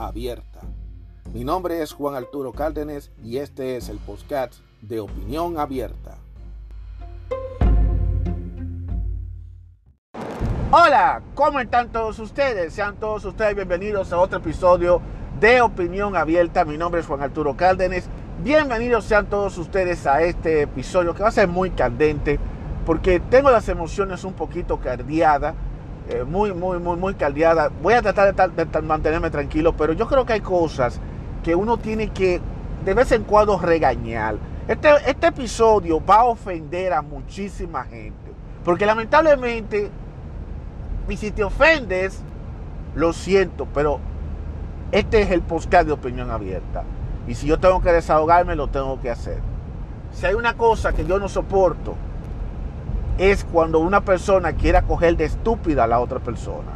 abierta. Mi nombre es Juan Arturo Cárdenas y este es el podcast de Opinión Abierta. Hola, ¿cómo están todos ustedes? Sean todos ustedes bienvenidos a otro episodio de Opinión Abierta. Mi nombre es Juan Arturo Cárdenas. Bienvenidos sean todos ustedes a este episodio que va a ser muy candente porque tengo las emociones un poquito cardiadas eh, muy, muy, muy, muy caldeada. Voy a tratar de, mantenerme tranquilo, pero yo creo que hay cosas que uno tiene que de vez en cuando regañar. Este, este episodio va a ofender a muchísima gente, porque lamentablemente, y si te ofendes, lo siento, pero este es el podcast de opinión abierta. Y si yo tengo que desahogarme, lo tengo que hacer. Si hay una cosa que yo no soporto, es cuando una persona quiere coger de estúpida a la otra persona.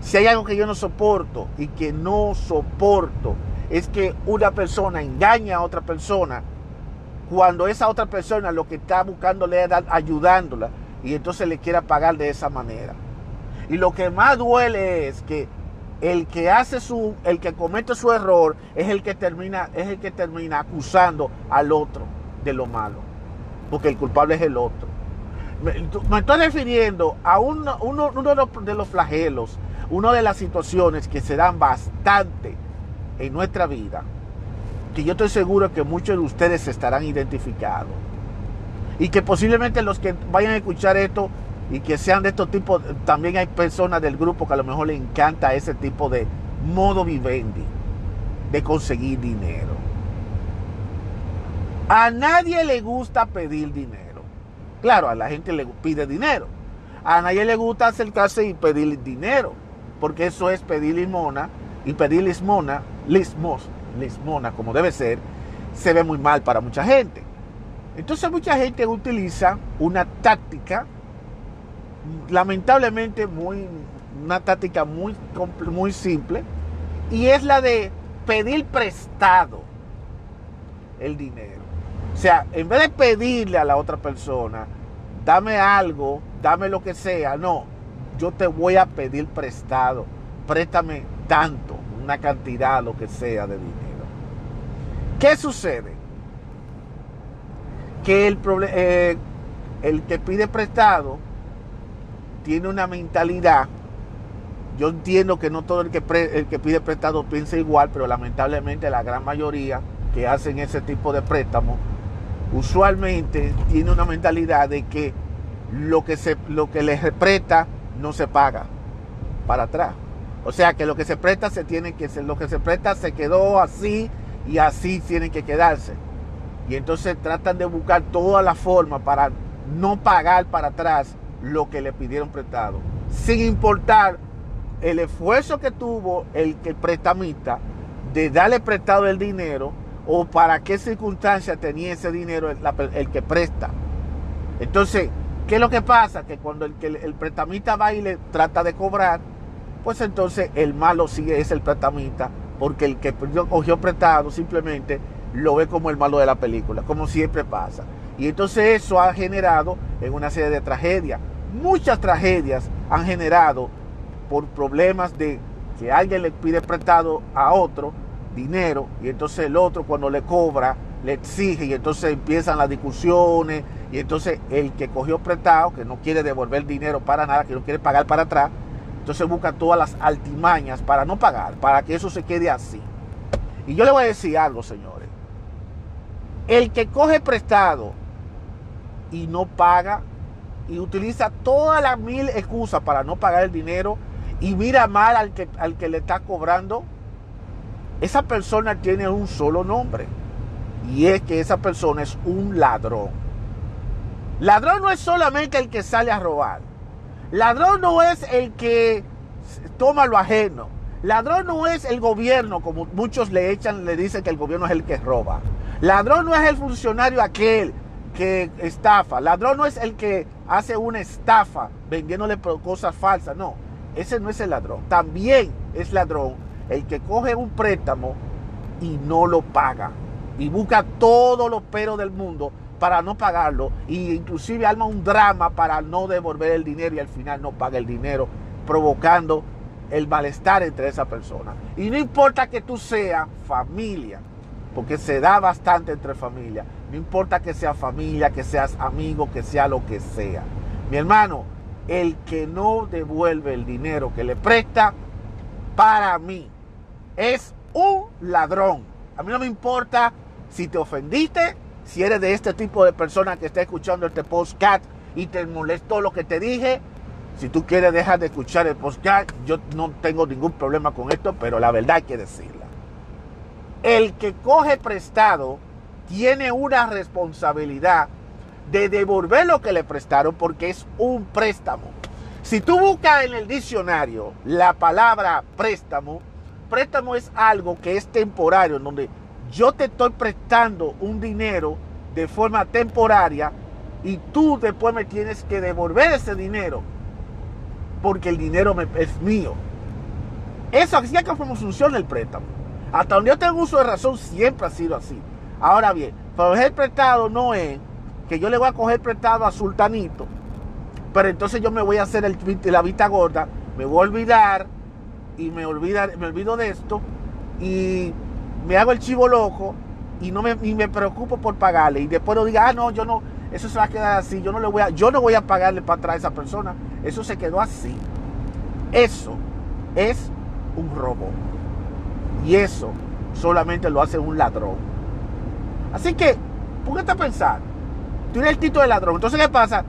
Si hay algo que yo no soporto y que no soporto, es que una persona engaña a otra persona cuando esa otra persona lo que está buscando es ayudándola y entonces le quiera pagar de esa manera. Y lo que más duele es que el que hace su, el que comete su error es el que termina, es el que termina acusando al otro de lo malo, porque el culpable es el otro. Me, estoy refiriendo a uno, de los flagelos, una de las situaciones que se dan bastante en nuestra vida, que yo estoy seguro que muchos de ustedes estarán identificados. Y que posiblemente los que vayan a escuchar esto y que sean de estos tipos, también hay personas del grupo que a lo mejor le encanta ese tipo de modo vivendi, de conseguir dinero. A nadie le gusta pedir dinero. Claro, a la gente le pide dinero. A nadie le gusta acercarse y pedir dinero, porque eso es pedir limona y pedir lismona, lismos, lismona como debe ser, se ve muy mal para mucha gente. Entonces mucha gente utiliza una táctica, lamentablemente muy, una táctica muy, muy simple, y es la de pedir prestado el dinero. O sea, en vez de pedirle a la otra persona, dame algo, dame lo que sea, no, yo te voy a pedir prestado, préstame tanto, una cantidad, lo que sea de dinero. ¿Qué sucede? Que el, eh, el que pide prestado tiene una mentalidad. Yo entiendo que no todo el que, el que pide prestado piensa igual, pero lamentablemente la gran mayoría que hacen ese tipo de préstamos usualmente tiene una mentalidad de que lo que, se, lo que les presta no se paga para atrás. O sea que lo que se presta se tiene que lo que se presta se quedó así y así tienen que quedarse. Y entonces tratan de buscar toda la forma para no pagar para atrás lo que le pidieron prestado, sin importar el esfuerzo que tuvo el, el prestamista de darle prestado el dinero o para qué circunstancia tenía ese dinero el, que presta. Entonces, ¿qué es lo que pasa? Que cuando el, el prestamista va y le trata de cobrar, pues entonces el malo sigue es el prestamista, porque el que cogió prestado simplemente lo ve como el malo de la película, como siempre pasa. Y entonces eso ha generado en una serie de tragedias. Muchas tragedias han generado por problemas de que alguien le pide prestado a otro dinero y entonces el otro cuando le cobra le exige y entonces empiezan las discusiones y entonces el que cogió prestado, que no quiere devolver dinero para nada, que no quiere pagar para atrás, entonces busca todas las altimañas para no pagar, para que eso se quede así. Y yo le voy a decir algo, señores. El que coge prestado y no paga y utiliza todas las mil excusas para no pagar el dinero y mira mal al que, al que le está cobrando, esa persona tiene un solo nombre. Y es que esa persona es un ladrón. Ladrón no es solamente el que sale a robar. Ladrón no es el que toma lo ajeno. ladrón no es el gobierno, como muchos le echan, le dicen que el gobierno es el que roba. Ladrón no es el funcionario aquel que estafa. Ladrón no es el que hace una estafa vendiéndole cosas falsas. No, ese no es el ladrón. También es ladrón el que coge un préstamo y no lo paga. Y busca todos los peros del mundo para no pagarlo. Y inclusive arma un drama para no devolver el dinero y al final no paga el dinero, provocando el malestar entre esa persona. Y no importa que tú seas familia, porque se da bastante entre familia. No importa que sea familia, que seas amigo, que sea lo que sea. Mi hermano, el que no devuelve el dinero que le presta, para mí, es un ladrón. A mí no me importa si te ofendiste, si eres de este tipo de persona que está escuchando este podcast y te molestó lo que te dije. Si tú quieres dejar de escuchar el podcast, yo no tengo ningún problema con esto, pero la verdad hay que decirla. El que coge prestado tiene una responsabilidad de devolver lo que le prestaron porque es un préstamo. Si tú buscas en el diccionario la palabra préstamo, préstamo es algo que es temporario, en donde yo te estoy prestando un dinero de forma temporaria y tú después me tienes que devolver ese dinero porque el dinero es mío. Eso así es que funciona el préstamo. Hasta donde yo tengo uso de razón siempre ha sido así. Ahora bien, coger prestado no es que yo le voy a coger prestado a Sultanito, pero entonces yo me voy a hacer el, la vista gorda, me voy a olvidar y me, olvida, me olvido de esto y me hago el chivo loco y no me, me preocupo por pagarle y después lo diga, ah, no, yo no, eso se va a quedar así, yo no le voy a, yo no voy a pagarle para atrás a esa persona, eso se quedó así. Eso es un robo. Y eso solamente lo hace un ladrón. Así que, póngate a pensar. Tú eres el título de ladrón. Entonces, ¿qué pasa?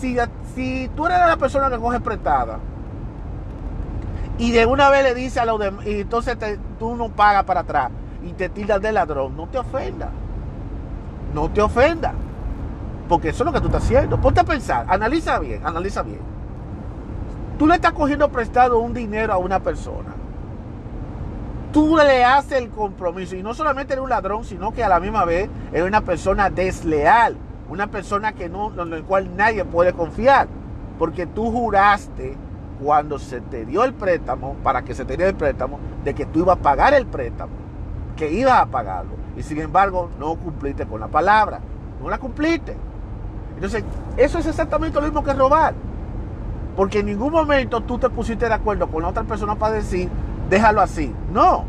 Si, si tú eres la persona que coge prestada y de una vez le dice a los demás, y entonces tú no pagas para atrás y te tiras de ladrón, no te ofenda. No te ofenda. Porque eso es lo que tú estás haciendo. Ponte a pensar, analiza bien, analiza bien. Tú le estás cogiendo prestado un dinero a una persona tú le haces el compromiso. Y no solamente eres un ladrón, sino que a la misma vez eres una persona desleal. Una persona en la cual nadie puede confiar. Porque tú juraste cuando se te dio el préstamo, para que se te diera el préstamo, de que tú ibas a pagar el préstamo, que ibas a pagarlo. Y sin embargo, no cumpliste con la palabra. No la cumpliste. Entonces, eso es exactamente lo mismo que robar. Porque en ningún momento tú te pusiste de acuerdo con la otra persona para decir, déjalo así. No.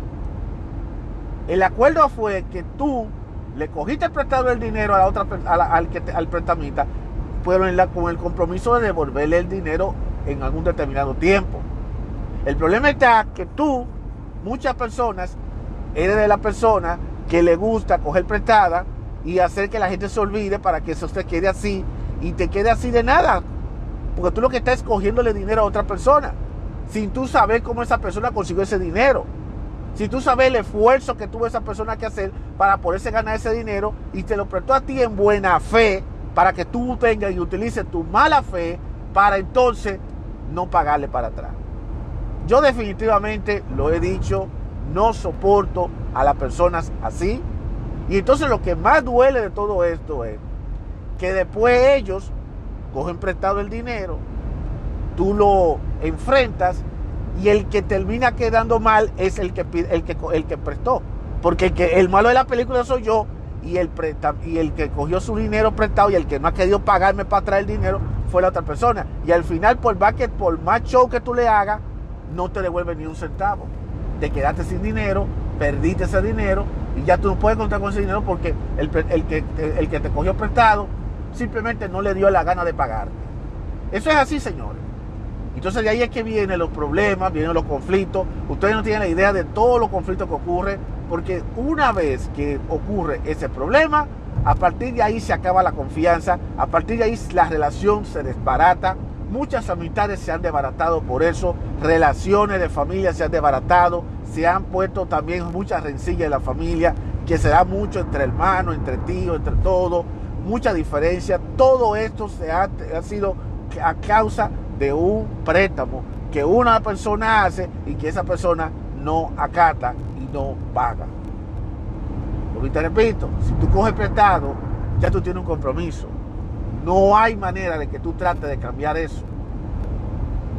El acuerdo fue que tú le cogiste prestado el dinero a la otra, al, que prestamista, pero con el compromiso de devolverle el dinero en algún determinado tiempo. El problema está que tú, muchas personas, eres de la persona que le gusta coger prestada y hacer que la gente se olvide para que eso te quede así y te quede así de nada. Porque tú lo que estás es cogiéndole dinero a otra persona sin tú saber cómo esa persona consiguió ese dinero. Si tú sabes el esfuerzo que tuvo esa persona que hacer para poderse ganar ese dinero y te lo prestó a ti en buena fe para que tú tengas y utilices tu mala fe para entonces no pagarle para atrás. Yo definitivamente lo he dicho, no soporto a las personas así. Y entonces lo que más duele de todo esto es que después ellos cogen prestado el dinero, tú lo enfrentas y el que termina quedando mal es el que, el que, el que prestó. Porque el, malo de la película soy yo y el, y el que cogió su dinero prestado y el que no ha querido pagarme para traer el dinero fue la otra persona. Y al final, por más, que, por más show que tú le hagas, no te devuelve ni un centavo. Te quedaste sin dinero, perdiste ese dinero y ya tú no puedes contar con ese dinero porque el, el, que, el que te cogió prestado simplemente no le dio la gana de pagarte. Eso es así, señores. Entonces de ahí es que vienen los problemas, vienen los conflictos. Ustedes no tienen la idea de todos los conflictos que ocurren, porque una vez que ocurre ese problema, a partir de ahí se acaba la confianza, a partir de ahí la relación se desbarata. Muchas amistades se han desbaratado por eso, relaciones de familia se han desbaratado, se han puesto también muchas rencillas en la familia, que se da mucho entre hermanos, entre tíos, entre todos, mucha diferencia. Todo esto se ha, ha sido a causa de un préstamo que una persona hace y que esa persona no acata y no paga. Porque te repito, si tú coges prestado, ya tú tienes un compromiso. No hay manera de que tú trates de cambiar eso.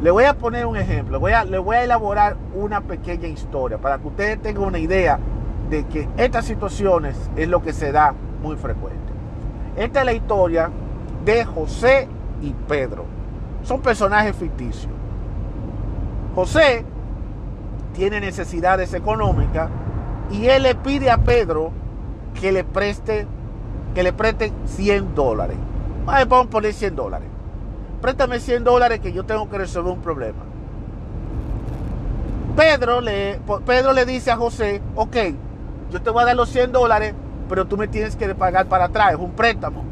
Le voy a poner un ejemplo, le voy a elaborar una pequeña historia para que ustedes tengan una idea de que estas situaciones es lo que se da muy frecuente. Esta es la historia de José y Pedro. Son personajes ficticios. José tiene necesidades económicas y él le pide a Pedro que le preste que le preste 100 dólares. Vamos a poner 100 dólares. Préstame 100 dólares que yo tengo que resolver un problema. Pedro le, Pedro le dice a José, ok, yo te voy a dar los 100 dólares, pero tú me tienes que pagar para atrás, es un préstamo.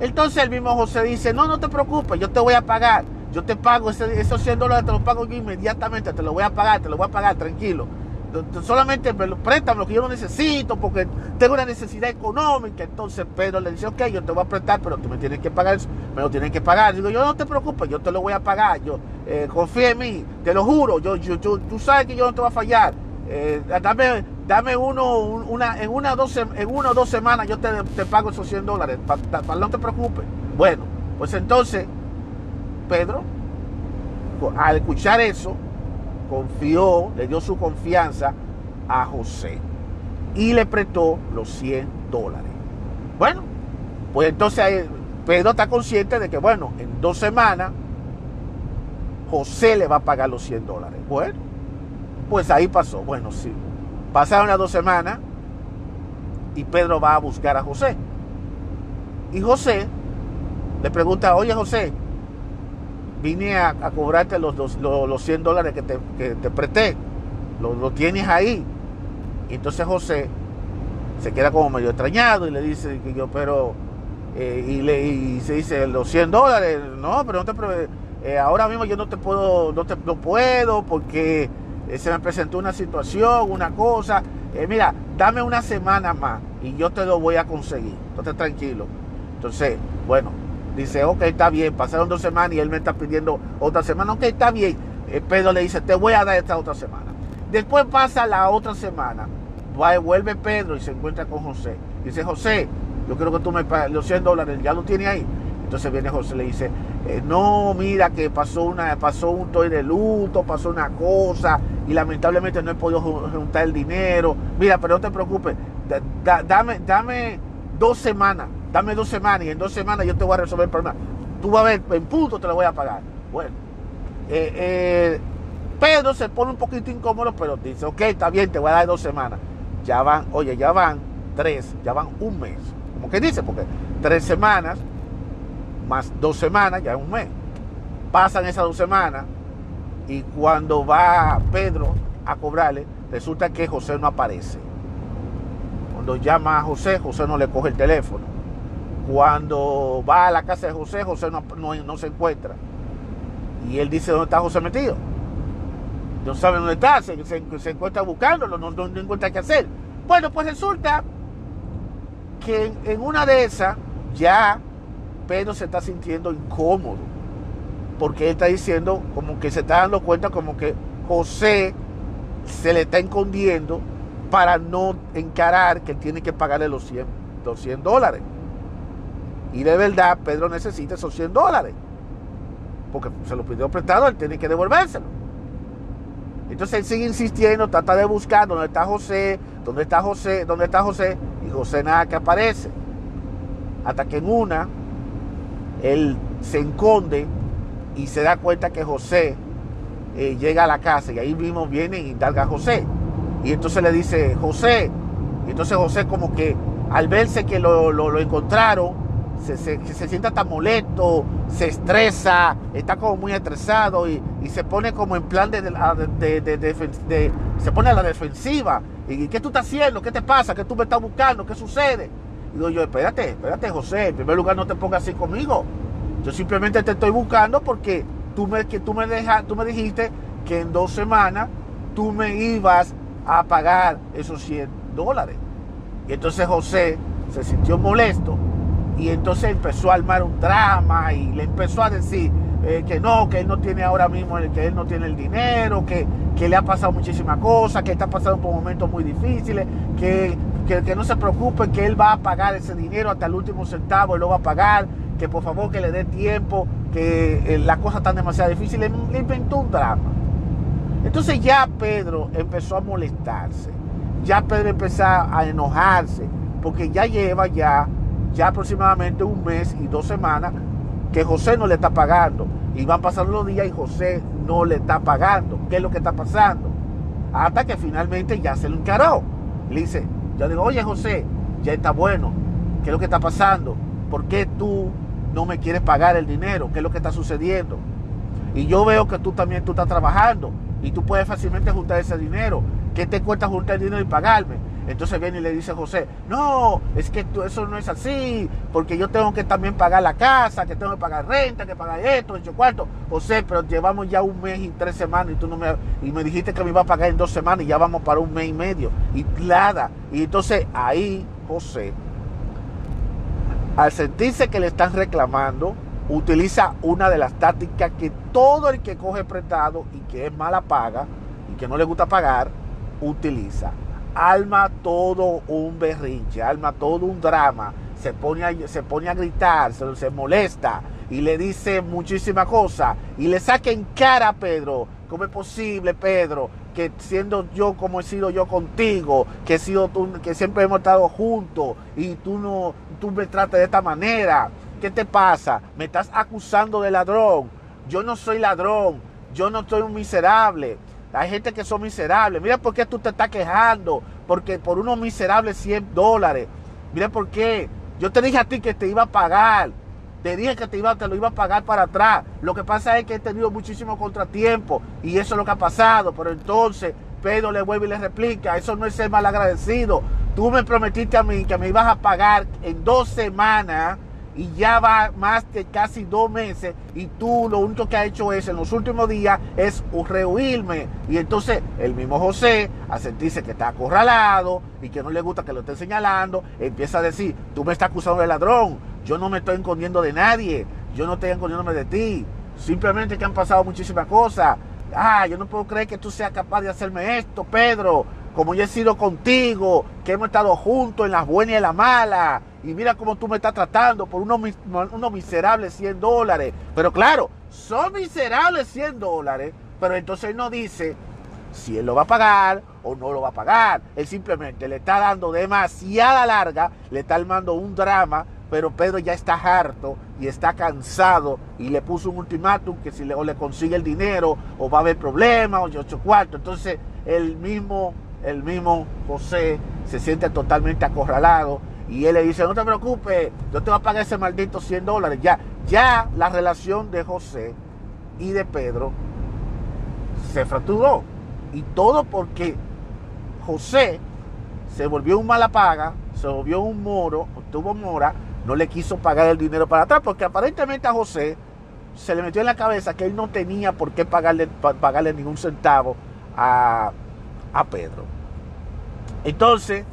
Entonces el mismo José dice, no, no te preocupes, yo te voy a pagar, yo te pago esos 100 dólares, te los pago yo inmediatamente, te los voy a pagar, te los voy a pagar, tranquilo. Solamente préstame lo que yo no necesito porque tengo una necesidad económica. Entonces Pedro le dice, ok, yo te voy a prestar, pero tú me tienes que pagar, me lo tienes que pagar. Digo, yo no te preocupes, yo te lo voy a pagar, yo eh, confía en mí, te lo juro, yo, yo, tú sabes que yo no te voy a fallar. Eh, dame, dame uno, una, en una, dos, en una o dos semanas yo te, te pago esos 100 dólares, para no te preocupes. Bueno, pues entonces, Pedro, al escuchar eso, confió, le dio su confianza a José y le prestó los 100 dólares. Bueno, pues entonces Pedro está consciente de que, bueno, en dos semanas José le va a pagar los 100 dólares. Bueno, pues ahí pasó. Bueno, sí. Pasaron las dos semanas y Pedro va a buscar a José. Y José le pregunta, oye José, vine a, cobrarte los, los, 100 dólares que te, que te presté. Lo, tienes ahí. Entonces José se queda como medio extrañado y le dice que yo, pero, eh, y, le, y se dice, los 100 dólares, no, pero no te, eh, ahora mismo yo no te puedo, no, te, no puedo porque eh, se me presentó una situación, una cosa. Mira, dame una semana más y yo te lo voy a conseguir. Entonces, tranquilo. Entonces, bueno, dice, ok, está bien. Pasaron dos semanas y él me está pidiendo otra semana. Ok, está bien. Eh, Pedro le dice, te voy a dar esta otra semana. Después pasa la otra semana. vuelve Pedro y se encuentra con José. Dice, José, yo quiero que tú me pagues los 100 dólares, ya lo tiene ahí. Entonces viene José y le dice, eh, no, mira que pasó una, pasó un toy de luto, pasó una cosa y lamentablemente no he podido juntar el dinero. Mira, pero no te preocupes, dame, dame dos semanas, dame dos semanas y en dos semanas yo te voy a resolver el problema. Tú vas a ver, en punto te lo voy a pagar. Bueno, eh, eh, Pedro se pone un poquito incómodo, pero dice, ok, está bien, te voy a dar dos semanas. Ya van, oye, ya van tres, ya van un mes. Como que dice, porque tres semanas más dos semanas, ya es un mes. Pasan esas dos semanas y cuando va Pedro a cobrarle, resulta que José no aparece. Cuando llama a José, José no le coge el teléfono. Cuando va a la casa de José, José no, se encuentra. Y él dice, ¿dónde está José metido? No sabe dónde está, se, encuentra buscándolo, no, no, encuentra qué hacer. Bueno, pues resulta que en una de esas ya Pedro se está sintiendo incómodo. Porque él está diciendo, como que se está dando cuenta, como que José se le está escondiendo para no encarar que tiene que pagarle los 100, los dólares. Y de verdad, Pedro necesita esos 100 dólares. Porque se lo pidió prestado, él tiene que devolvérselo. Entonces él sigue insistiendo, trata de buscar dónde está José, dónde está José, dónde está José, y José nada que aparece. Hasta que en una, él se enconde y se da cuenta que José eh, llega a la casa y ahí mismo viene y indaga a José. Y entonces le dice, José, y entonces José como que al verse que lo, encontraron, se, se, sienta tan molesto, se estresa, está como muy estresado y, se pone como en plan de, de, se pone a la defensiva. ¿Y qué tú estás haciendo? ¿Qué te pasa? ¿Qué tú me estás buscando? ¿Qué sucede? Digo yo, espérate, espérate, José, en primer lugar no te pongas así conmigo. Yo simplemente te estoy buscando porque tú me, que tú me, deja, tú me dijiste que en dos semanas tú me ibas a pagar esos 100 dólares. Y entonces José se sintió molesto y entonces empezó a armar un drama y le empezó a decir, eh, que no, que él no tiene ahora mismo, que él no tiene el dinero, que, que le ha pasado muchísimas cosas, que está pasando por momentos muy difíciles, que, que, no se preocupe, que él va a pagar ese dinero hasta el último centavo, él lo va a pagar, que por favor que le dé tiempo, que eh, las cosas están demasiado difíciles, le inventó un drama. Entonces ya Pedro empezó a molestarse, ya Pedro empezó a enojarse, porque ya lleva ya, ya aproximadamente un mes y dos semanas que José no le está pagando. Y van pasando los días y José no le está pagando. ¿Qué es lo que está pasando? Hasta que finalmente ya se lo encaró. Le dice, yo digo, oye José, ya está bueno. ¿Qué es lo que está pasando? ¿Por qué tú no me quieres pagar el dinero? ¿Qué es lo que está sucediendo? Y yo veo que tú también tú estás trabajando y tú puedes fácilmente juntar ese dinero. ¿Qué te cuesta juntar el dinero y pagarme? Entonces viene y le dice José, no, es que eso no es así, porque yo tengo que también pagar la casa, que tengo que pagar renta, que pagar esto, hecho cuarto. José, pero llevamos ya un mes y tres semanas y tú no me, y me dijiste que me iba a pagar en dos semanas y ya vamos para un mes y medio. Y nada. Y entonces ahí José, al sentirse que le están reclamando, utiliza una de las tácticas que todo el que coge prestado y que es mala paga y que no le gusta pagar, utiliza alma todo un berrinche, alma todo un drama, se pone a, se pone a gritar, se, se molesta y le dice muchísimas cosas y le saca en cara a Pedro, ¿cómo es posible Pedro? Que siendo yo como he sido yo contigo, que, he sido tú, que siempre hemos estado juntos y tú, no, tú me tratas de esta manera, ¿qué te pasa? Me estás acusando de ladrón, yo no soy ladrón, yo no soy un miserable, hay gente que son miserables. Mira por qué tú te estás quejando. Porque por unos miserables 100 dólares. Mira por qué. Yo te dije a ti que te iba a pagar. Te dije que te, iba, te lo iba a pagar para atrás. Lo que pasa es que he tenido muchísimos contratiempos. Y eso es lo que ha pasado. Pero entonces Pedro le vuelve y le replica. Eso no es ser mal agradecido. Tú me prometiste a mí que me ibas a pagar en dos semanas y ya va más de casi dos meses y tú lo único que has hecho es en los últimos días es rehuirme. Y entonces el mismo José, a sentirse que está acorralado y que no le gusta que lo esté señalando, empieza a decir, tú me estás acusando de ladrón, yo no me estoy escondiendo de nadie, yo no estoy escondiéndome de ti, simplemente que han pasado muchísimas cosas. Ah, yo no puedo creer que tú seas capaz de hacerme esto, Pedro, como yo he sido contigo, que hemos estado juntos en las buenas y en las malas y mira cómo tú me estás tratando por unos, miserables 100 dólares. Pero claro, son miserables 100 dólares, pero entonces él no dice si él lo va a pagar o no lo va a pagar. Él simplemente le está dando demasiada larga, le está armando un drama, pero Pedro ya está harto y está cansado y le puso un ultimátum que si le, o le consigue el dinero o va a haber problemas o ocho cuartos. Entonces el mismo, el mismo José se siente totalmente acorralado y él le dice, no te preocupes, yo te voy a pagar ese maldito 100 dólares. Ya, ya la relación de José y de Pedro se fracturó. Y todo porque José se volvió un mala paga, se volvió un moro, tuvo mora, no le quiso pagar el dinero para atrás, porque aparentemente a José se le metió en la cabeza que él no tenía por qué pagarle, pagarle ningún centavo a, a Pedro. Entonces,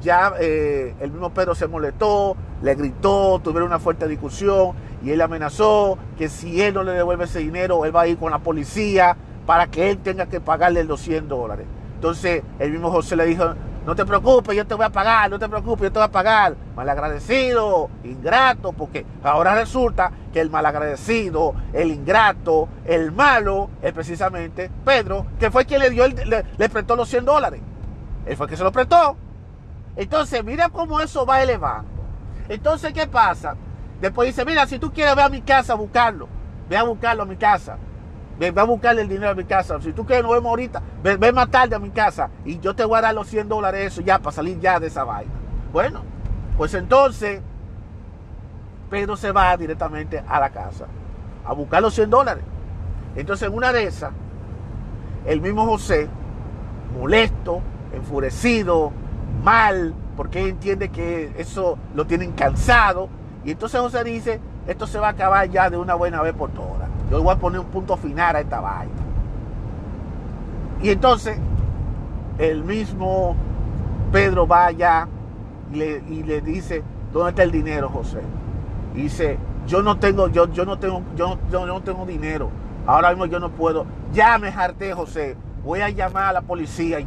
ya eh, el mismo Pedro se molestó, le gritó, tuvieron una fuerte discusión y él amenazó que si él no le devuelve ese dinero, él va a ir con la policía para que él tenga que pagarle los 100 dólares. Entonces el mismo José le dijo, no te preocupes, yo te voy a pagar, no te preocupes, yo te voy a pagar. Malagradecido, ingrato, porque ahora resulta que el malagradecido, el ingrato, el malo, es precisamente Pedro, que fue quien le dio, le, le prestó los 100 dólares. Él fue el que se lo prestó. Entonces, mira cómo eso va elevando. Entonces, ¿qué pasa? Después dice, mira, si tú quieres, ve a mi casa a buscarlo. Ve a buscarlo a mi casa. Ve, a buscarle el dinero a mi casa. Si tú quieres, nos vemos ahorita. Ve, más tarde a mi casa. Y yo te voy a dar los 100 dólares eso ya para salir ya de esa vaina. Bueno, pues entonces Pedro se va directamente a la casa a buscar los 100 dólares. Entonces en una de esas, el mismo José, molesto, enfurecido, mal, porque entiende que eso lo tienen cansado. Y entonces José dice, esto se va a acabar ya de una buena vez por todas. Yo voy a poner un punto final a esta vaina. Y entonces el mismo Pedro va allá y le, dice, ¿dónde está el dinero, José? Y dice, yo no tengo, yo, yo no tengo, yo, yo no tengo dinero. Ahora mismo yo no puedo. Ya me José. Voy a llamar a la policía.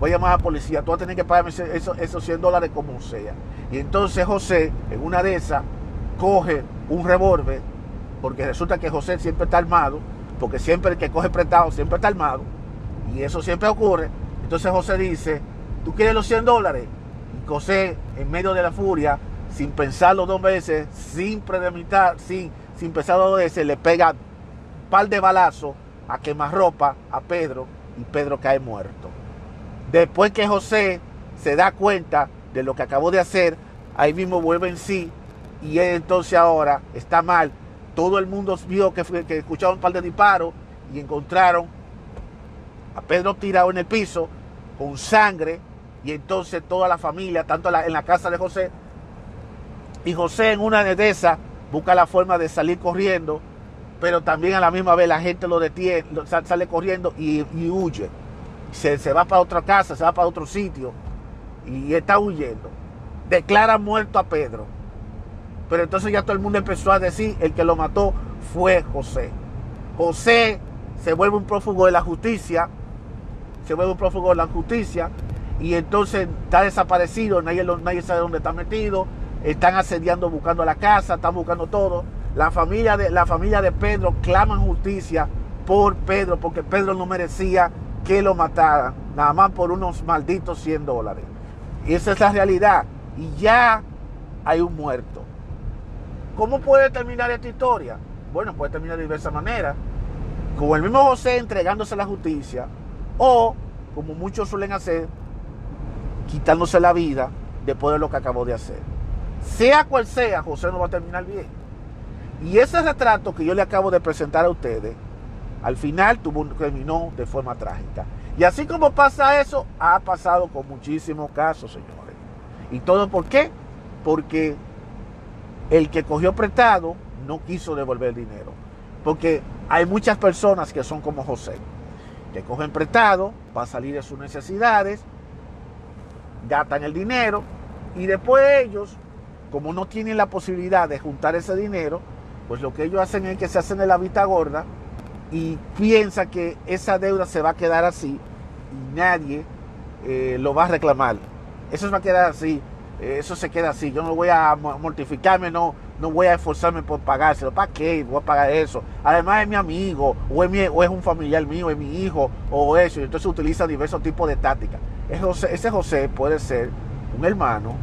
Voy a llamar a la policía. Tú vas a tener que pagarme esos, esos 100 dólares como sea. Y entonces José, en una de esas, coge un revólver. Porque resulta que José siempre está armado. Porque siempre el que coge prestado siempre está armado. Y eso siempre ocurre. Entonces José dice, ¿tú quieres los 100 dólares? Y José, en medio de la furia, sin pensarlo dos veces, sin premeditar, sin, sin pensarlo dos veces, le pega un par de balazos a quemarropa a Pedro y Pedro cae muerto. Después que José se da cuenta de lo que acabó de hacer, ahí mismo vuelve en sí y él entonces ahora está mal. Todo el mundo vio que, que escucharon un par de disparos y encontraron a Pedro tirado en el piso con sangre y entonces toda la familia, tanto en la casa de José, y José en una de esas busca la forma de salir corriendo, pero también a la misma vez la gente lo detiene, sale corriendo y, huye. Se, se, va para otra casa, se va para otro sitio y está huyendo. Declara muerto a Pedro. Pero entonces ya todo el mundo empezó a decir, el que lo mató fue José. José se vuelve un prófugo de la justicia, se vuelve un prófugo de la justicia y entonces está desaparecido, nadie, nadie sabe dónde está metido, están asediando, buscando la casa, están buscando todo. La familia de, la familia de Pedro claman justicia por Pedro, porque Pedro no merecía que lo mataran, nada más por unos malditos 100 dólares. Y esa es la realidad. Y ya hay un muerto. ¿Cómo puede terminar esta historia? Bueno, puede terminar de diversas maneras. Como el mismo José entregándose a la justicia, o como muchos suelen hacer, quitándose la vida después de lo que acabó de hacer. Sea cual sea, José no va a terminar bien. Y ese retrato que yo le acabo de presentar a ustedes, al final tuvo, terminó de forma trágica. Y así como pasa eso, ha pasado con muchísimos casos, señores. ¿Y todo por qué? Porque el que cogió prestado no quiso devolver dinero. Porque hay muchas personas que son como José, que cogen prestado para salir de sus necesidades, gastan el dinero y después ellos como no tienen la posibilidad de juntar ese dinero, pues lo que ellos hacen es que se hacen de la vista gorda y piensa que esa deuda se va a quedar así y nadie eh, lo va a reclamar. Eso se va a quedar así, eh, eso se queda así. Yo no voy a mortificarme, no, no voy a esforzarme por pagárselo. ¿Para qué? Voy a pagar eso. Además es mi amigo, o es, o es un familiar mío, es mi hijo, o eso. Y entonces utiliza diversos tipos de tácticas. ese José puede ser un hermano,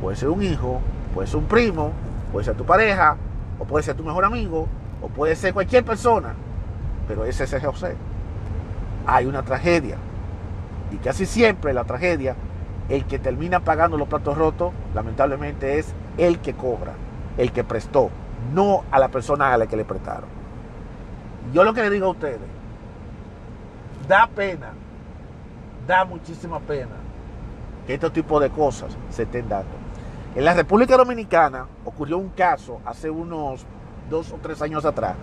puede ser un hijo, Puede ser un primo, puede ser tu pareja, o puede ser tu mejor amigo, o puede ser cualquier persona. Pero ese es José. Hay una tragedia. Y casi siempre la tragedia, el que termina pagando los platos rotos, lamentablemente es el que cobra, el que prestó, no a la persona a la que le prestaron. Yo lo que le digo a ustedes, da pena, da muchísima pena que este tipo de cosas se estén dando. En la República Dominicana ocurrió un caso hace unos dos o tres años atrás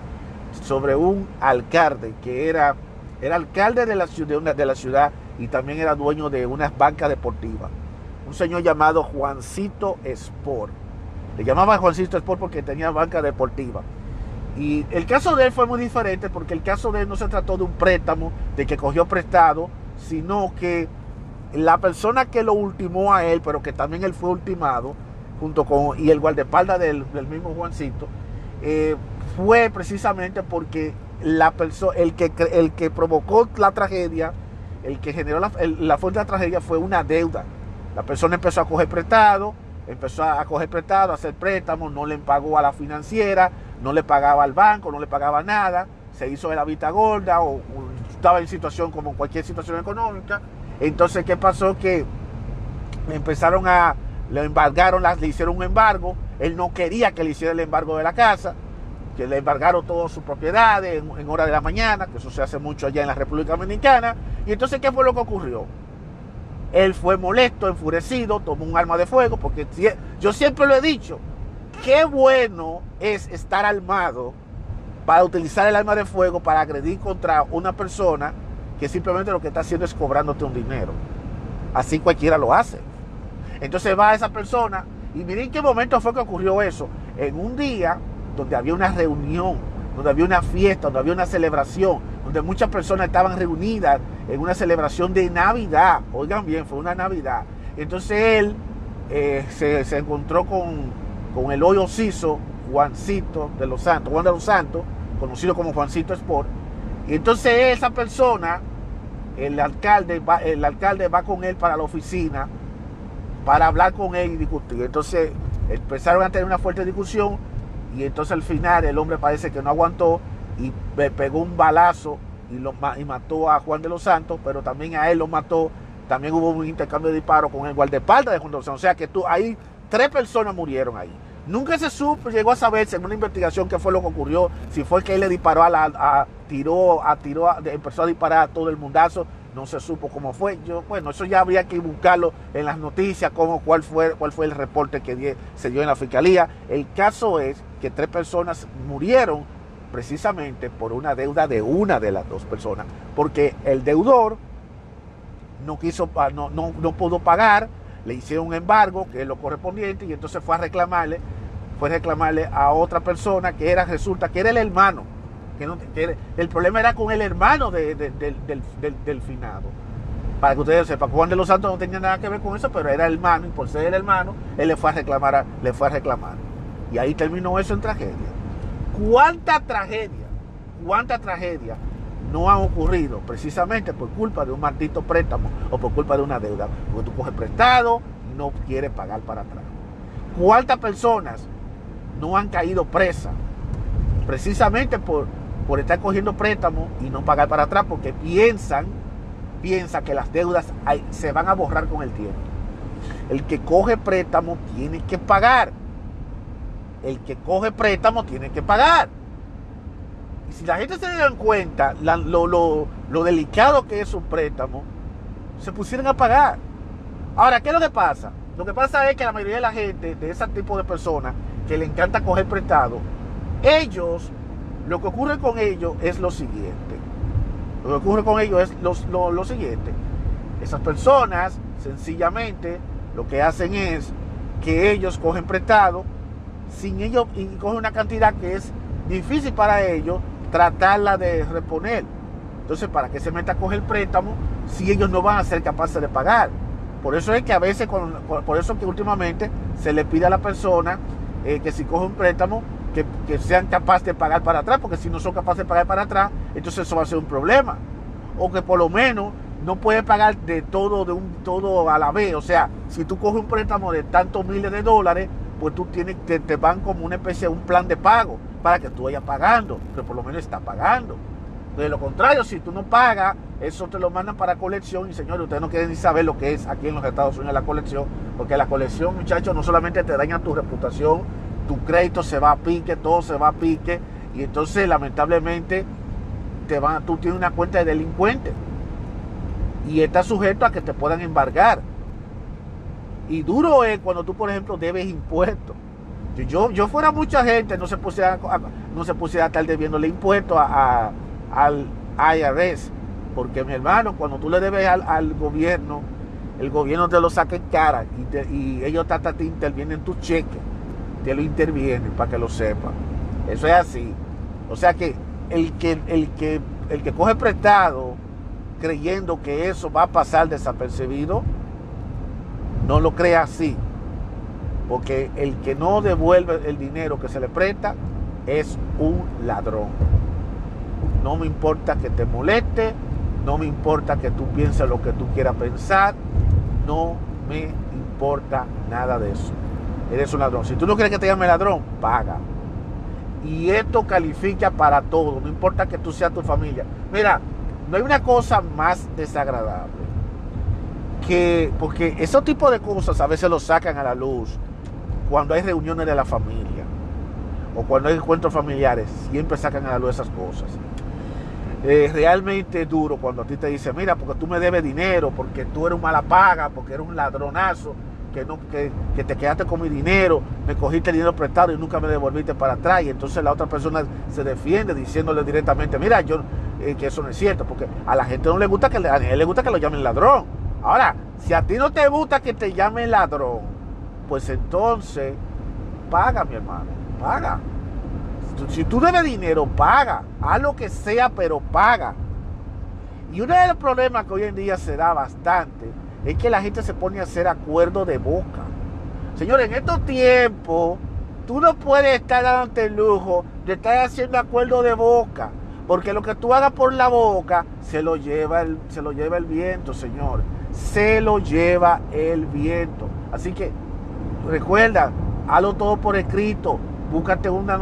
sobre un alcalde que era, era alcalde de la, ciudad, de la ciudad y también era dueño de unas bancas deportivas. Un señor llamado Juancito Sport. Le llamaba Juancito Sport porque tenía banca deportiva. Y el caso de él fue muy diferente porque el caso de él no se trató de un préstamo, de que cogió prestado, sino que la persona que lo ultimó a él, pero que también él fue ultimado, junto con, y el guardaespaldas del, mismo Juancito, eh, fue precisamente porque la persona, el que, el que provocó la tragedia, el que generó la, la fuente de la tragedia fue una deuda. La persona empezó a coger prestado, empezó a coger prestado, a hacer préstamos, no le pagó a la financiera, no le pagaba al banco, no le pagaba nada, se hizo de la vista gorda o estaba en situación como cualquier situación económica entonces, ¿qué pasó? Que empezaron a, le embargaron, le hicieron un embargo. Él no quería que le hiciera el embargo de la casa, que le embargaron todas sus propiedades en, hora de la mañana, que eso se hace mucho allá en la República Dominicana. Y entonces, ¿qué fue lo que ocurrió? Él fue molesto, enfurecido, tomó un arma de fuego, porque yo siempre lo he dicho, qué bueno es estar armado para utilizar el arma de fuego para agredir contra una persona que simplemente lo que está haciendo es cobrándote un dinero. Así cualquiera lo hace. Entonces va esa persona y miren qué momento fue que ocurrió eso. En un día donde había una reunión, donde había una fiesta, donde había una celebración, donde muchas personas estaban reunidas en una celebración de Navidad. Oigan bien, fue una Navidad. Entonces él eh, se, encontró con, con el hoyo ciso, Juancito de los Santos, Juan de los Santos, conocido como Juancito Sport. Y entonces esa persona, el alcalde, va, el alcalde va con él para la oficina para hablar con él y discutir. Entonces empezaron a tener una fuerte discusión y entonces al final el hombre parece que no aguantó y pegó un balazo y, lo, mató a Juan de los Santos, pero también a él lo mató. También hubo un intercambio de disparos con el guardaespaldas de Juan de los Santos. O sea que tú, ahí tres personas murieron ahí. Nunca se supo, llegó a saberse en una investigación qué fue lo que ocurrió, si fue que él le disparó a la, tiró, a, tiró, empezó a disparar a todo el mundazo, no se supo cómo fue. Yo, bueno, eso ya habría que buscarlo en las noticias, cómo, cuál, fue, cuál fue el reporte que se dio en la fiscalía. El caso es que tres personas murieron precisamente por una deuda de una de las dos personas, porque el deudor no quiso, no, no, no pudo pagar, le hicieron un embargo, que es lo correspondiente, y entonces fue a reclamarle, fue a reclamarle a otra persona que era, resulta que era el hermano, que, no, el problema era con el hermano del, del, finado. Para que ustedes sepan, Juan de los Santos no tenía nada que ver con eso, pero era hermano, y por ser el hermano, él le fue a reclamar, le fue a reclamar. Y ahí terminó eso en tragedia. ¿Cuánta tragedia? ¿Cuánta tragedia no han ocurrido precisamente por culpa de un maldito préstamo o por culpa de una deuda? Porque tú coges prestado y no quieres pagar para atrás. ¿Cuántas personas no han caído presas precisamente por, por estar cogiendo préstamos y no pagar para atrás porque piensan, piensan que las deudas se van a borrar con el tiempo? El que coge préstamo tiene que pagar el que coge préstamo tiene que pagar. Si la gente se dan cuenta lo, delicado que es un préstamo, se pusieron a pagar. Ahora, ¿qué es lo que pasa? Lo que pasa es que la mayoría de la gente, de ese tipo de personas que le encanta coger prestado, ellos, lo que ocurre con ellos es lo siguiente. Lo que ocurre con ellos es lo, lo siguiente. Esas personas, sencillamente, lo que hacen es que ellos cogen prestado sin ellos, y coge una cantidad que es difícil para ellos tratarla de reponer. Entonces, ¿para qué se meta a coger préstamo si ellos no van a ser capaces de pagar? Por eso es que a veces, por eso que últimamente se le pide a la persona eh, que si coge un préstamo, que, sean capaces de pagar para atrás, porque si no son capaces de pagar para atrás, entonces eso va a ser un problema. O que por lo menos no puede pagar de todo, de un todo a la vez. O sea, si tú coges un préstamo de tantos miles de dólares, pues tú tienes, te, te van como una especie de un plan de pago para que tú vayas pagando, que por lo menos está pagando. De lo contrario, si tú no pagas, eso te lo mandan para colección y señores, ustedes no quieren ni saber lo que es aquí en los Estados Unidos la colección, porque la colección, muchachos, no solamente te daña tu reputación, tu crédito se va a pique, todo se va a pique, y entonces lamentablemente te van, tú tienes una cuenta de delincuente y estás sujeto a que te puedan embargar. Y duro es cuando tú, por ejemplo, debes impuestos. Yo, yo fuera mucha gente, no se pusiera, no se pusiera a estar debiéndole impuestos a, al IRS. Porque mi hermano, cuando tú le debes al, gobierno, el gobierno te lo saca en cara y, y ellos te, te intervienen tu cheque, te lo intervienen para que lo sepan. Eso es así. O sea que el que, el que, el que coge prestado creyendo que eso va a pasar desapercibido, no lo crea así. Porque el que no devuelve el dinero que se le presta es un ladrón. No me importa que te moleste, no me importa que tú pienses lo que tú quieras pensar, no me importa nada de eso. Eres un ladrón. Si tú no quieres que te llame ladrón, paga. Y esto califica para todo, no importa que tú seas tu familia. Mira, no hay una cosa más desagradable que, porque esos tipos de cosas a veces los sacan a la luz cuando hay reuniones de la familia o cuando hay encuentros familiares, siempre sacan a la luz esas cosas. Es realmente duro cuando a ti te dicen, mira, porque tú me debes dinero, porque tú eres un mala paga, porque eres un ladronazo, que, no, que, que, te quedaste con mi dinero, me cogiste el dinero prestado y nunca me devolviste para atrás. Y entonces la otra persona se defiende diciéndole directamente, mira, yo eh, que eso no es cierto, porque a la gente no le gusta que a él le gusta que lo llamen ladrón. Ahora, si a ti no te gusta que te llamen ladrón, pues entonces paga, mi hermano, paga. si tú debes dinero, paga. Haz lo que sea, pero paga. Y uno de los problemas que hoy en día se da bastante es que la gente se pone a hacer acuerdo de boca. Señores, en estos tiempos, tú no puedes estar dándote el lujo de estar haciendo acuerdo de boca. Porque lo que tú hagas por la boca se lo lleva el, se lo lleva el viento, señor. Se lo lleva el viento. Así que recuerda, hazlo todo por escrito. Búscate una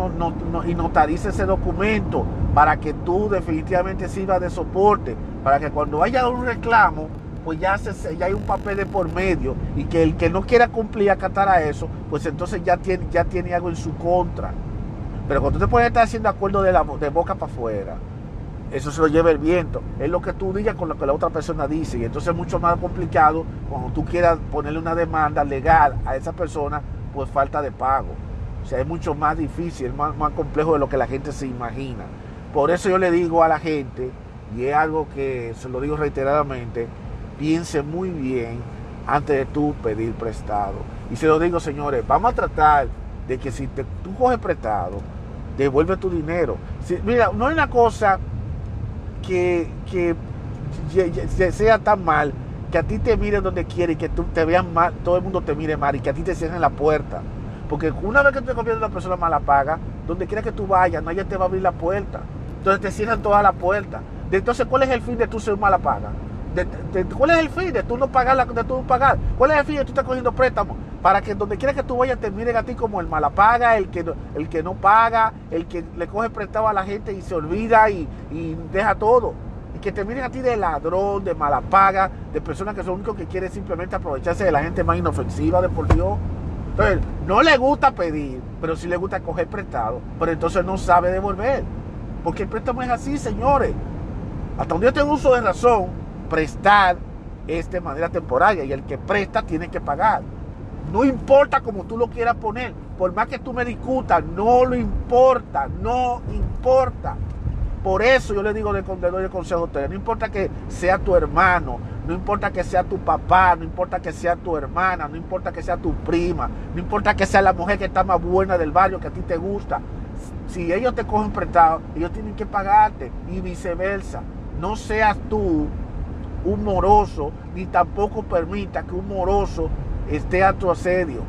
y notarice ese documento para que tú definitivamente sirva de soporte. Para que cuando haya un reclamo, pues ya, se, hay un papel de por medio. Y que el que no quiera cumplir, acatar a eso, pues entonces ya tiene, ya tiene algo en su contra. Pero cuando te puedes estar haciendo acuerdo de, la, de boca para afuera, eso se lo lleva el viento. Es lo que tú digas con lo que la otra persona dice. Y entonces es mucho más complicado cuando tú quieras ponerle una demanda legal a esa persona por falta de pago. O sea, es mucho más difícil, es más, más complejo de lo que la gente se imagina. Por eso yo le digo a la gente, y es algo que se lo digo reiteradamente, piense muy bien antes de tú pedir prestado. Y se lo digo, señores, vamos a tratar de que si te, tú coges prestado, devuelve tu dinero. mira, no hay una cosa que, que, sea tan mal que a ti te miren donde quiere y que tú te vean mal, todo el mundo te mire mal y que a ti te cierren la puerta. Porque una vez que tú te conviertes en una persona mala paga, donde quiera que tú vayas, nadie te va a abrir la puerta. Entonces te cierran todas las puertas. Entonces, ¿cuál es el fin de tú ser mala paga? ¿Cuál es el fin de tú no pagar la de tú no pagar? ¿Cuál es el fin de tú estás cogiendo préstamos? Para que donde quiera que tú vayas te a ti como el malapaga, el que, el que no paga, el que le coge prestado a la gente y se olvida y, deja todo. Y que te a ti de ladrón, de malapaga, de personas que son únicos que quieren simplemente aprovecharse de la gente más inofensiva de por Dios. Entonces, no le gusta pedir, pero sí le gusta coger prestado, pero entonces no sabe devolver. Porque el préstamo es así, señores. Hasta un día tengo uso de razón, prestar es de manera temporaria y el que presta tiene que pagar. No importa como tú lo quieras poner, por más que tú me discutas, no lo importa, no importa. Por eso yo le digo de doy el consejo a ustedes, no importa que sea tu hermano, no importa que sea tu papá, no importa que sea tu hermana, no importa que sea tu prima, no importa que sea la mujer que está más buena del barrio que a ti te gusta. Si ellos te cogen prestado, ellos tienen que pagarte y viceversa. No seas tú un moroso, ni tampoco permita que un moroso esté a tu asedio.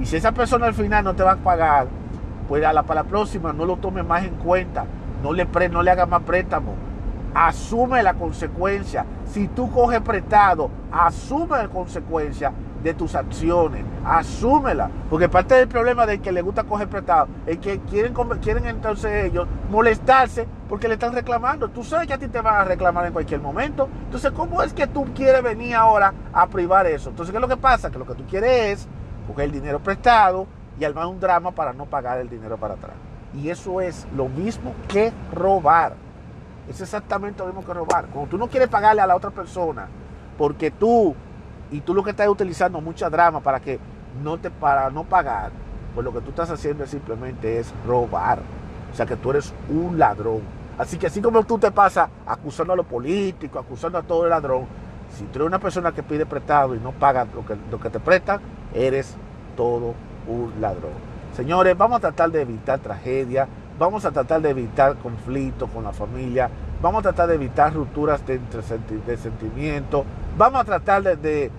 Y si esa persona al final no te va a pagar, pues a la, para la próxima no lo tome más en cuenta, no le, pre, no le haga más préstamo. Asume la consecuencia. Si tú coges prestado, asume la consecuencia de tus acciones. Asúmela. Porque parte del problema de que le gusta coger prestado es que quieren, quieren entonces ellos molestarse porque le están reclamando. Tú sabes que a ti te van a reclamar en cualquier momento. Entonces, ¿cómo es que tú quieres venir ahora a privar eso? Entonces, ¿qué es lo que pasa? Que lo que tú quieres es coger el dinero prestado y armar un drama para no pagar el dinero para atrás. Y eso es lo mismo que robar. Es exactamente lo mismo que robar. Cuando tú no quieres pagarle a la otra persona porque tú y tú lo que estás utilizando mucha drama para que no te para no pagar, pues lo que tú estás haciendo simplemente es robar. O sea que tú eres un ladrón. Así que así como tú te pasas acusando a los políticos, acusando a todo el ladrón, si tú eres una persona que pide prestado y no paga lo que, lo que te prestan, eres todo un ladrón. Señores, vamos a tratar de evitar tragedia, vamos a tratar de evitar conflictos con la familia, vamos a tratar de evitar rupturas de, de sentimientos, vamos a tratar de,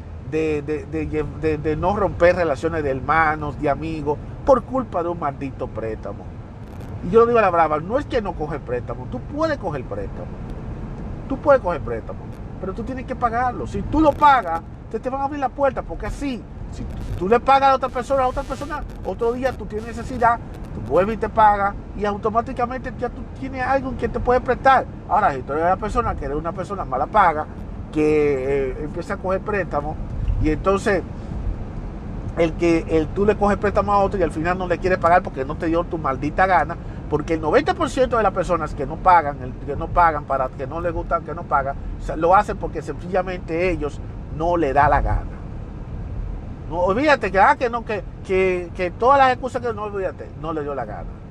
no romper relaciones de hermanos, de amigos, por culpa de un maldito préstamo. Y yo digo a la brava, no es que no coge préstamo, tú puedes coger préstamo. Tú puedes coger préstamo, pero tú tienes que pagarlo. Si tú lo pagas, te, te van a abrir la puerta, porque así, si tú le pagas a otra persona, a otra persona, otro día tú tienes necesidad, tú vuelves y te pagas y automáticamente ya tú tienes algo que te puede prestar. Ahora, si tú eres una persona que eres una persona mala paga, que eh, empieza a coger préstamo, y entonces, el que el, tú le coges préstamo a otro y al final no le quieres pagar porque no te dio tu maldita gana, porque el 90% de las personas que no pagan, el, que no pagan para que no les gusta que no pagan, lo hacen porque sencillamente ellos no le da la gana. No, olvídate que, ah, que no, que, que, que todas las excusas que no olvídate, no le dio la gana.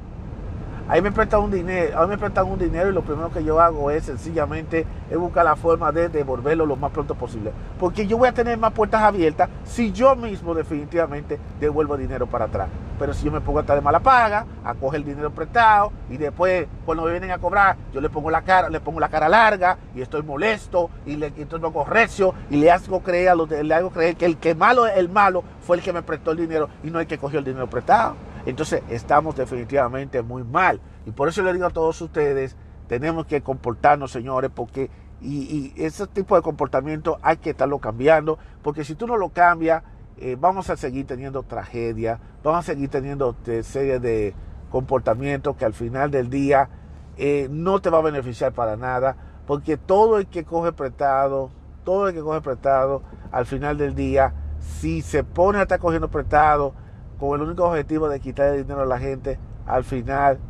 Ahí me prestan un dinero, ahí me prestan un dinero y lo primero que yo hago es sencillamente buscar la forma de devolverlo lo más pronto posible. Porque yo voy a tener más puertas abiertas si yo mismo definitivamente devuelvo dinero para atrás. Pero si yo me pongo a estar de mala paga, a coger el dinero prestado y después cuando me vienen a cobrar, yo le pongo la cara, le pongo la cara larga y estoy molesto y le y entonces recio y le hago creer a los, le hago creer que el que malo el malo fue el que me prestó el dinero y no el que cogió el dinero prestado. Entonces estamos definitivamente muy mal. Y por eso le digo a todos ustedes, tenemos que comportarnos, señores, porque y, ese tipo de comportamiento hay que estarlo cambiando, porque si tú no lo cambias, eh, vamos a seguir teniendo tragedias, vamos a seguir teniendo series de comportamientos que al final del día eh, no te va a beneficiar para nada, porque todo el que coge prestado, todo el que coge prestado, al final del día, si se pone a estar cogiendo prestado, con el único objetivo de quitar el dinero a la gente, al final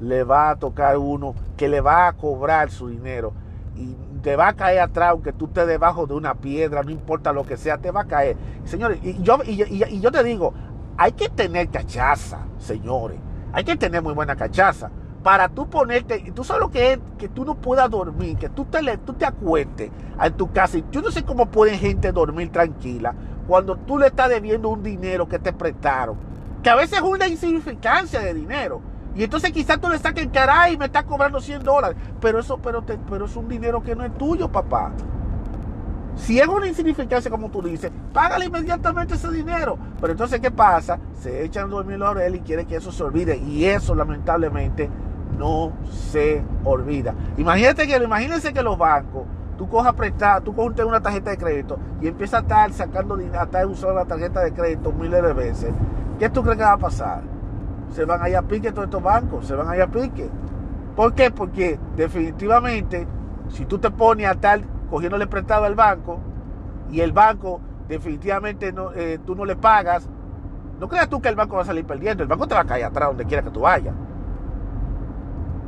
le va a tocar uno que le va a cobrar su dinero y te va a caer atrás aunque tú estés debajo de una piedra, no importa lo que sea, te va a caer. Señores, y yo, y, yo te digo, hay que tener cachaza, señores, hay que tener muy buena cachaza para tú ponerte, y tú sabes lo que es que tú no puedas dormir, que tú te, tú te acuestes en tu casa. Y yo no sé cómo puede gente dormir tranquila cuando tú le estás debiendo un dinero que te prestaron, que a veces es una insignificancia de dinero. Y entonces quizás tú le saques caray me estás cobrando 100 dólares. Pero eso pero, pero es un dinero que no es tuyo, papá. Si es una insignificancia, como tú dices, págale inmediatamente ese dinero. Pero entonces, ¿qué pasa? Se echan dos mil él y quiere que eso se olvide. Y eso, lamentablemente, no se olvida. Imagínate que, imagínense que los bancos tú cojas prestar, tú coges una tarjeta de crédito y empiezas a estar sacando a estar usando la tarjeta de crédito miles de veces, ¿qué tú crees que va a pasar? Se van a ir a pique todos estos bancos, se van a ir a pique. ¿Por qué? Porque definitivamente, si tú te pones a estar cogiéndole prestado al banco y el banco definitivamente eh, tú no le pagas, no creas tú que el banco va a salir perdiendo, el banco te va a caer atrás donde quiera que tú vayas.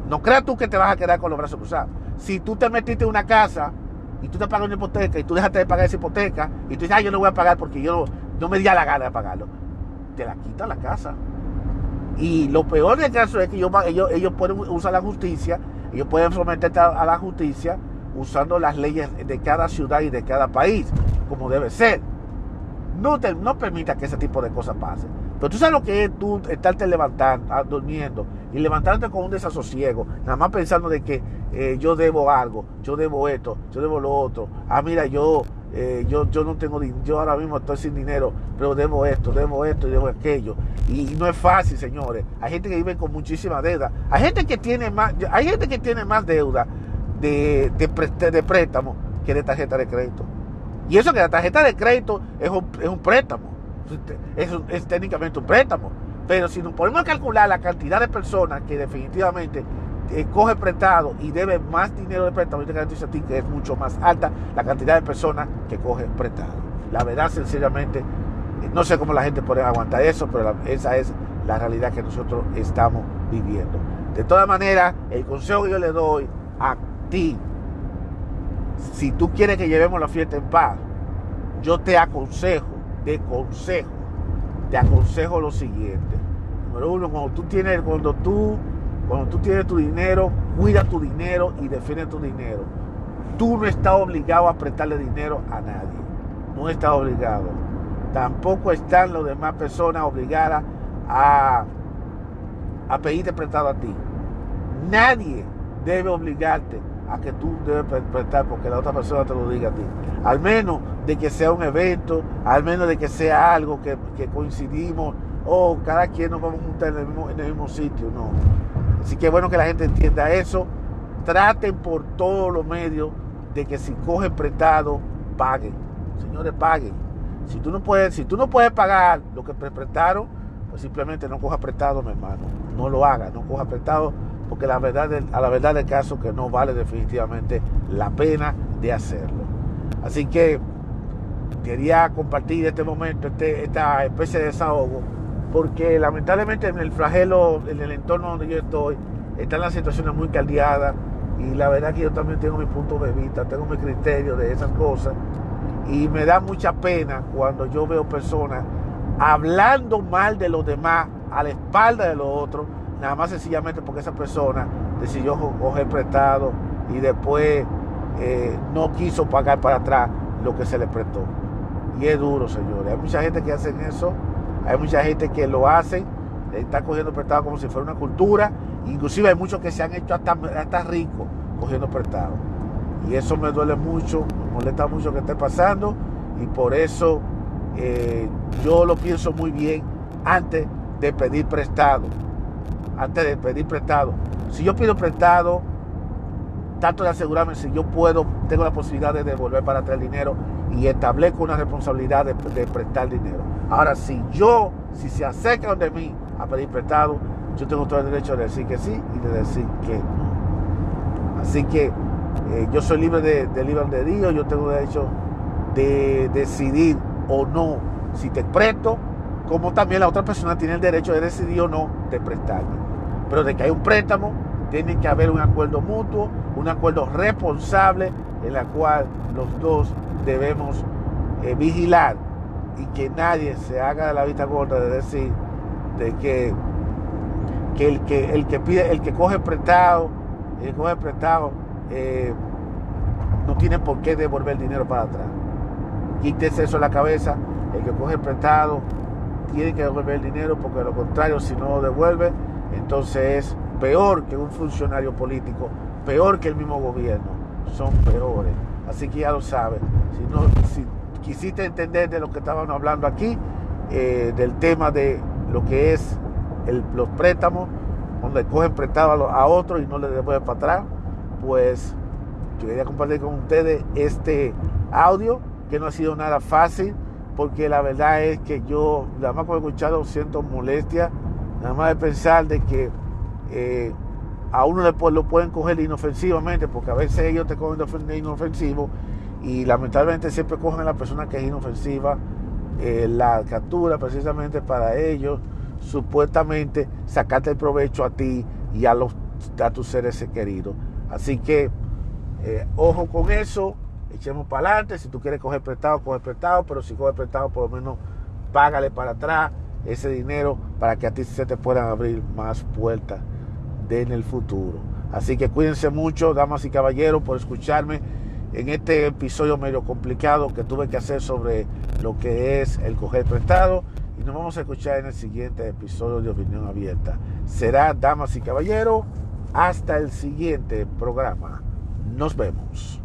No creas tú que te vas a quedar con los brazos cruzados. Si tú te metiste en una casa y tú te pagas una hipoteca y tú dejaste de pagar esa hipoteca y tú dices, ay, yo no voy a pagar porque yo no me di la gana de pagarlo, te la quita la casa. Y lo peor del caso es que ellos, ellos, pueden usar la justicia, ellos pueden someterte a, la justicia usando las leyes de cada ciudad y de cada país, como debe ser. No, te, no permita que ese tipo de cosas pasen. Pero tú sabes lo que es tú estarte levantando, ah, durmiendo y levantarte con un desasosiego, nada más pensando de que eh, yo debo algo, yo debo esto, yo debo lo otro. Ah, mira, yo, eh, yo, yo no tengo yo ahora mismo estoy sin dinero, pero debo esto, debo esto y debo aquello. Y, no es fácil, señores. Hay gente que vive con muchísima deuda. Hay gente que tiene más, hay gente que tiene más deuda de, de, de préstamo que de tarjeta de crédito. Y eso que la tarjeta de crédito es es un préstamo es, técnicamente un préstamo. Pero si nos podemos calcular la cantidad de personas que definitivamente eh, coge prestado y debe más dinero de préstamo, yo te garantizo a ti que es mucho más alta la cantidad de personas que coge prestado. La verdad, sencillamente, eh, no sé cómo la gente puede aguantar eso, pero esa es la realidad que nosotros estamos viviendo. De todas maneras, el consejo que yo le doy a ti, si tú quieres que llevemos la fiesta en paz, yo te aconsejo de consejo, te aconsejo lo siguiente. Número uno, cuando tú tienes, cuando tú, cuando tú tienes tu dinero, cuida tu dinero y defiende tu dinero. Tú no estás obligado a prestarle dinero a nadie. No estás obligado. Tampoco están las demás personas obligadas a, a pedirte prestado a ti. Nadie debe obligarte a que tú debes prestar porque la otra persona te lo diga a ti. Al menos de que sea un evento, al menos de que sea algo que, coincidimos, o cada quien nos vamos a juntar en el, mismo, sitio, no. Así que bueno que la gente entienda eso. Traten por todos los medios de que si cogen prestado, paguen. Señores, paguen. Si tú no puedes, si tú no puedes pagar lo que prestaron, pues simplemente no coja prestado, mi hermano. No lo haga, no coja prestado, porque la verdad a la verdad del caso que no vale definitivamente la pena de hacerlo. Así que quería compartir este momento, este, esta especie de desahogo, porque lamentablemente en el flagelo, en el entorno donde yo estoy, están las situaciones muy caldeadas y la verdad que yo también tengo mi punto de vista, tengo mi criterio de esas cosas y me da mucha pena cuando yo veo personas hablando mal de los demás a la espalda de los otros nada más sencillamente porque esa persona decidió coger prestado y después eh, no quiso pagar para atrás lo que se le prestó. Y es duro, señores. Hay mucha gente que hace eso, hay mucha gente que lo hace, está cogiendo prestado como si fuera una cultura, inclusive hay muchos que se han hecho hasta, hasta ricos cogiendo prestado. Y eso me duele mucho, me molesta mucho que esté pasando y por eso eh, yo lo pienso muy bien antes de pedir prestado. Antes de pedir prestado. Si yo pido prestado, tanto de asegurarme si yo puedo, tengo la posibilidad de devolver para atrás dinero y establezco una responsabilidad de, prestar dinero. Ahora, si yo, si se acercan de mí a pedir prestado, yo tengo todo el derecho de decir que sí y de decir que no. Así que eh, yo soy libre de, de libre albedrío, yo tengo derecho de decidir o no si te presto, como también la otra persona tiene el derecho de decidir o no de prestarme. Pero de que hay un préstamo, tiene que haber un acuerdo mutuo, un acuerdo responsable en la cual los dos debemos eh, vigilar y que nadie se haga de la vista gorda de decir de que, que, el, que el que pide, el que coge prestado, el que coge prestado eh, no tiene por qué devolver el dinero para atrás. Quítese eso en la cabeza, el que coge prestado tiene que devolver el dinero porque de lo contrario si no lo devuelve entonces es peor que un funcionario político, peor que el mismo gobierno, son peores. Así que ya lo sabes. Si, no, si quisiste entender de lo que estábamos hablando aquí, eh, del tema de lo que es los préstamos, donde cogen prestado a, otros y no le devuelven para atrás, pues yo quería compartir con ustedes este audio, que no ha sido nada fácil, porque la verdad es que yo, nada más como he escuchado, siento molestia, nada más de pensar de que eh, a uno después lo pueden coger inofensivamente, porque a veces ellos te cogen de inofensivo y lamentablemente siempre cogen a la persona que es inofensiva, eh, la captura precisamente para ellos, supuestamente sacarte el provecho a ti y a, los, a tus seres queridos. Así que eh, ojo con eso, echemos para adelante, si tú quieres coger prestado, coge prestado, pero si coge prestado por lo menos págale para atrás ese dinero para que a ti se te puedan abrir más puertas en el futuro. Así que cuídense mucho, damas y caballeros, por escucharme en este episodio medio complicado que tuve que hacer sobre lo que es el coger prestado. Y nos vamos a escuchar en el siguiente episodio de Opinión Abierta. Será, damas y caballeros, hasta el siguiente programa. Nos vemos.